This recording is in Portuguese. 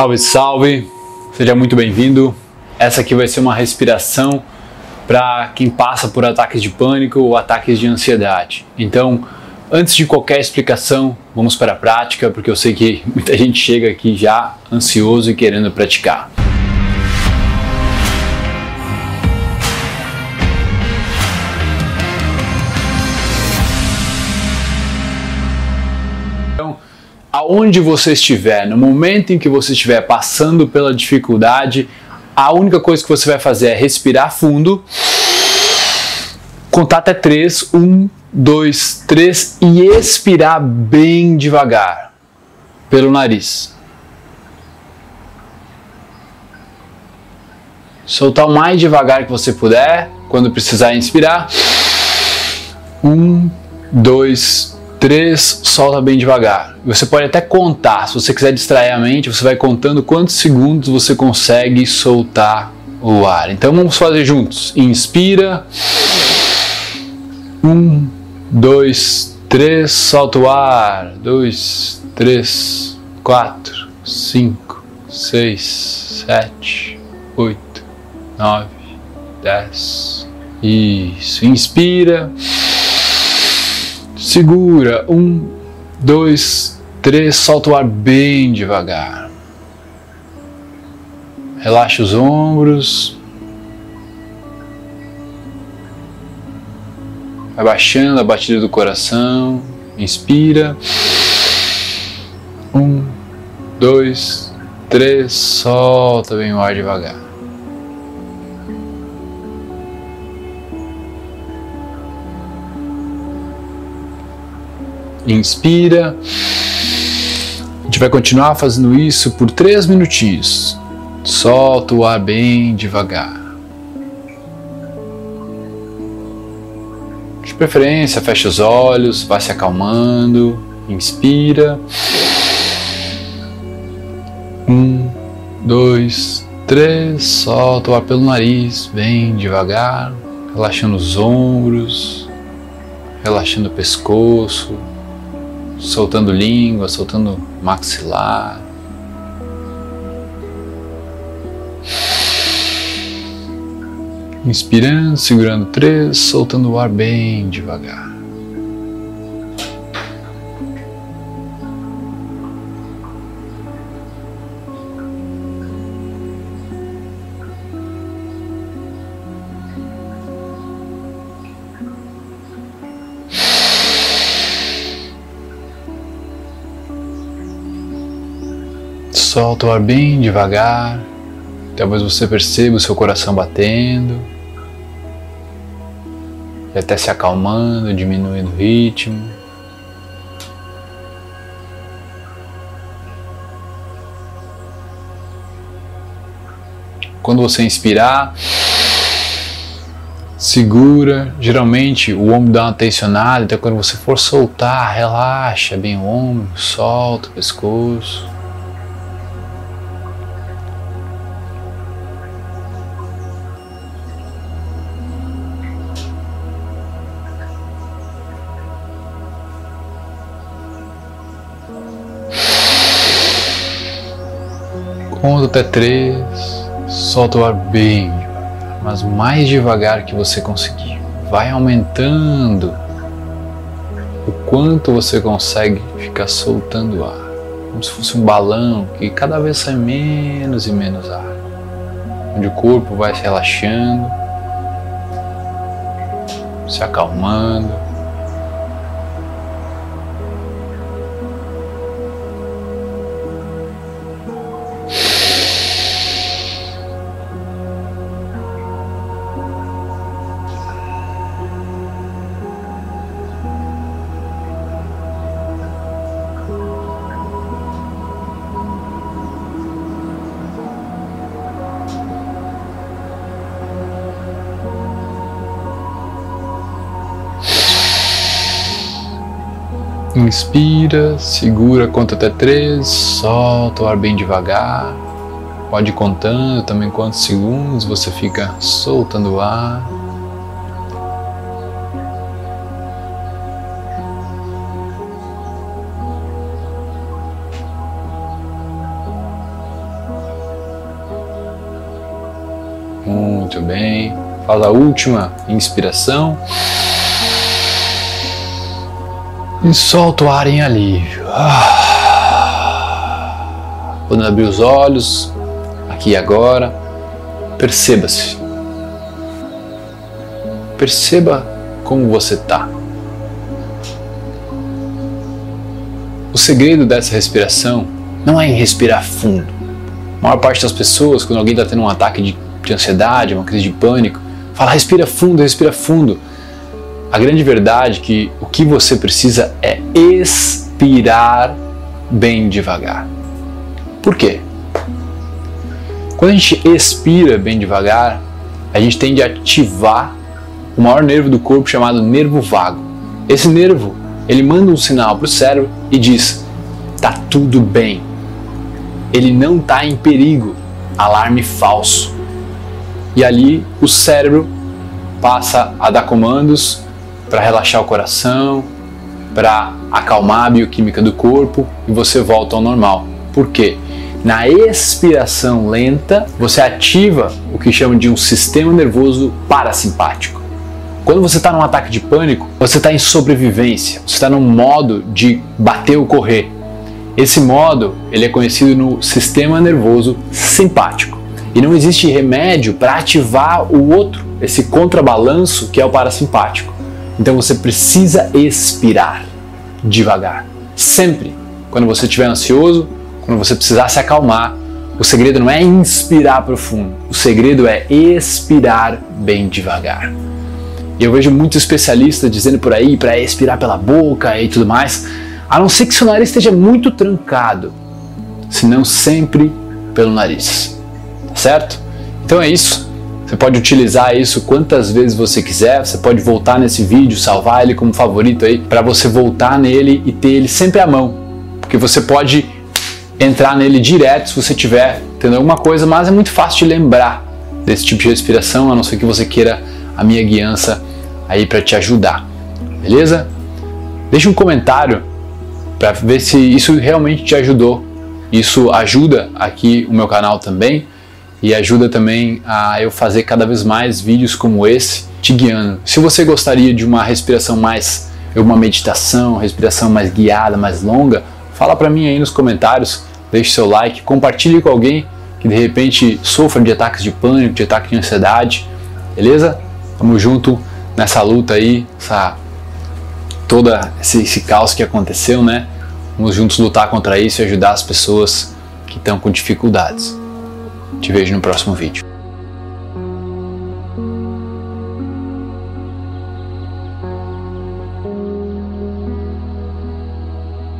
Salve, salve! Seja muito bem-vindo. Essa aqui vai ser uma respiração para quem passa por ataques de pânico ou ataques de ansiedade. Então, antes de qualquer explicação, vamos para a prática, porque eu sei que muita gente chega aqui já ansioso e querendo praticar. Aonde você estiver, no momento em que você estiver passando pela dificuldade, a única coisa que você vai fazer é respirar fundo, contar até 3, 1, 2, 3 e expirar bem devagar pelo nariz. Soltar o mais devagar que você puder, quando precisar inspirar. Um, dois, três, solta bem devagar. Você pode até contar, se você quiser distrair a mente, você vai contando quantos segundos você consegue soltar o ar. Então vamos fazer juntos. Inspira. Um, dois, três, solta o ar. Dois, três, quatro, cinco, seis, sete, oito, nove, dez. Isso. Inspira. Segura. Um, dois, três. Solta o ar bem devagar. Relaxa os ombros. Vai baixando a batida do coração. Inspira. Um, dois, três. Solta bem o ar devagar. Inspira. A gente vai continuar fazendo isso por três minutinhos. Solta o ar bem devagar. De preferência, fecha os olhos, vai se acalmando. Inspira. Um, dois, três. Solta o ar pelo nariz, bem devagar, relaxando os ombros, relaxando o pescoço, soltando língua, soltando maxilar. Inspirando, segurando três, soltando o ar bem devagar. Solta o ar bem devagar. Talvez você perceba o seu coração batendo. E até se acalmando, diminuindo o ritmo. Quando você inspirar, segura. Geralmente o ombro dá uma tensionada, então quando você for soltar, relaxa bem o ombro, solta o pescoço. Conta até três, solta o ar bem mas mais devagar que você conseguir. Vai aumentando o quanto você consegue ficar soltando o ar, como se fosse um balão que cada vez sai menos e menos ar, onde o corpo vai se relaxando, se acalmando. Inspira, segura, conta até três, solta o ar bem devagar. Pode ir contando também quantos segundos você fica soltando o ar. Muito bem. Faz a última inspiração. E solta o ar em alívio. Quando abrir os olhos, aqui e agora, perceba-se. Perceba como você está. O segredo dessa respiração não é em respirar fundo. A maior parte das pessoas, quando alguém está tendo um ataque de, de ansiedade, uma crise de pânico, fala respira fundo, respira fundo. A grande verdade é que o que você precisa é expirar bem devagar. Por quê? Quando a gente expira bem devagar, a gente tende a ativar o maior nervo do corpo chamado nervo vago. Esse nervo, ele manda um sinal para o cérebro e diz: tá tudo bem. Ele não está em perigo. Alarme falso. E ali o cérebro passa a dar comandos para relaxar o coração, para acalmar a bioquímica do corpo e você volta ao normal. Por quê? Na expiração lenta, você ativa o que chama de um sistema nervoso parasimpático. Quando você está num ataque de pânico, você está em sobrevivência, você está num modo de bater ou correr. Esse modo ele é conhecido no sistema nervoso simpático. E não existe remédio para ativar o outro, esse contrabalanço que é o parasimpático. Então você precisa expirar devagar. Sempre. Quando você estiver ansioso, quando você precisar se acalmar, o segredo não é inspirar profundo, o segredo é expirar bem devagar. E eu vejo muitos especialistas dizendo por aí para expirar pela boca e tudo mais, a não ser que seu nariz esteja muito trancado, senão sempre pelo nariz. Tá certo? Então é isso. Você pode utilizar isso quantas vezes você quiser. Você pode voltar nesse vídeo, salvar ele como favorito aí, para você voltar nele e ter ele sempre à mão. Porque você pode entrar nele direto se você tiver tendo alguma coisa, mas é muito fácil de lembrar desse tipo de respiração, a não ser que você queira a minha guiança aí para te ajudar. Beleza? Deixa um comentário para ver se isso realmente te ajudou. Isso ajuda aqui o meu canal também e ajuda também a eu fazer cada vez mais vídeos como esse te guiando. Se você gostaria de uma respiração mais, uma meditação, respiração mais guiada, mais longa, fala para mim aí nos comentários deixe seu like, compartilhe com alguém que de repente sofra de ataques de pânico, de ataque de ansiedade, beleza? Tamo junto nessa luta aí, essa, toda esse, esse caos que aconteceu, né? Vamos juntos lutar contra isso e ajudar as pessoas que estão com dificuldades. Te vejo no próximo vídeo.